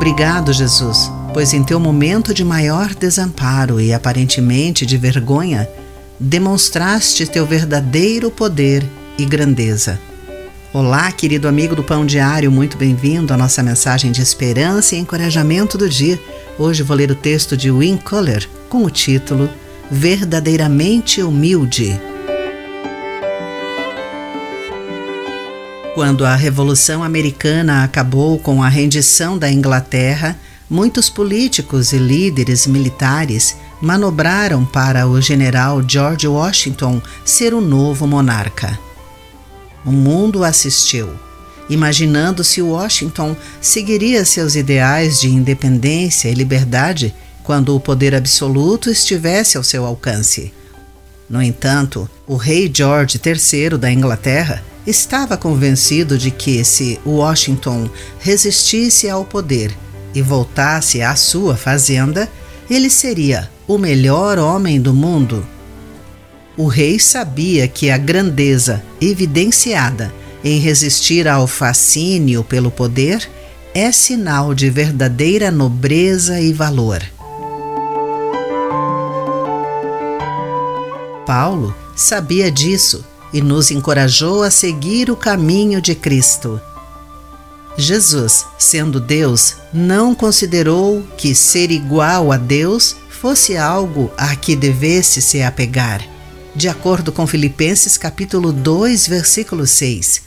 Obrigado, Jesus, pois em teu momento de maior desamparo e aparentemente de vergonha, demonstraste teu verdadeiro poder e grandeza. Olá, querido amigo do Pão Diário, muito bem-vindo à nossa mensagem de esperança e encorajamento do dia. Hoje vou ler o texto de Win Coller com o título Verdadeiramente Humilde. Quando a Revolução Americana acabou com a rendição da Inglaterra, muitos políticos e líderes militares manobraram para o general George Washington ser o novo monarca. O mundo assistiu, imaginando se Washington seguiria seus ideais de independência e liberdade quando o poder absoluto estivesse ao seu alcance. No entanto, o rei George III da Inglaterra estava convencido de que, se Washington resistisse ao poder e voltasse à sua fazenda, ele seria o melhor homem do mundo. O rei sabia que a grandeza evidenciada em resistir ao fascínio pelo poder é sinal de verdadeira nobreza e valor. Paulo sabia disso e nos encorajou a seguir o caminho de Cristo. Jesus, sendo Deus, não considerou que ser igual a Deus fosse algo a que devesse se apegar. De acordo com Filipenses capítulo 2, versículo 6.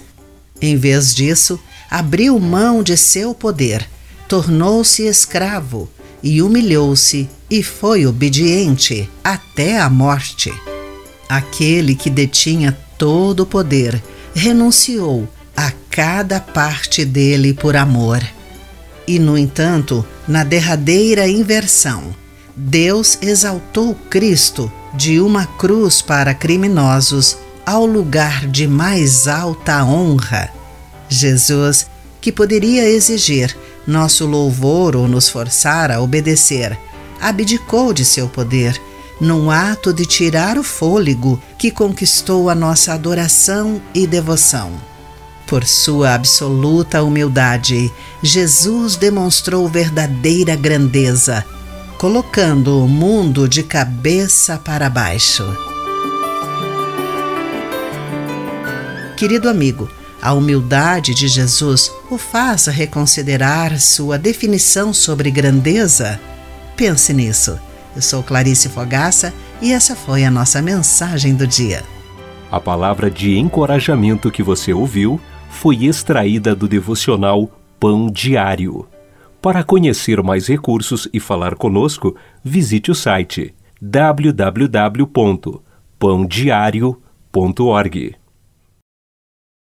Em vez disso, abriu mão de seu poder, tornou-se escravo e humilhou-se e foi obediente até a morte. Aquele que detinha todo o poder, renunciou a cada parte dele por amor. E, no entanto, na derradeira inversão, Deus exaltou Cristo de uma cruz para criminosos ao lugar de mais alta honra. Jesus, que poderia exigir nosso louvor ou nos forçar a obedecer, abdicou de seu poder num ato de tirar o fôlego que conquistou a nossa adoração e devoção. Por sua absoluta humildade, Jesus demonstrou verdadeira grandeza, colocando o mundo de cabeça para baixo. Querido amigo, a humildade de Jesus o faz reconsiderar sua definição sobre grandeza? Pense nisso. Eu sou Clarice Fogaça e essa foi a nossa mensagem do dia. A palavra de encorajamento que você ouviu foi extraída do devocional Pão Diário. Para conhecer mais recursos e falar conosco, visite o site www.pandiario.org.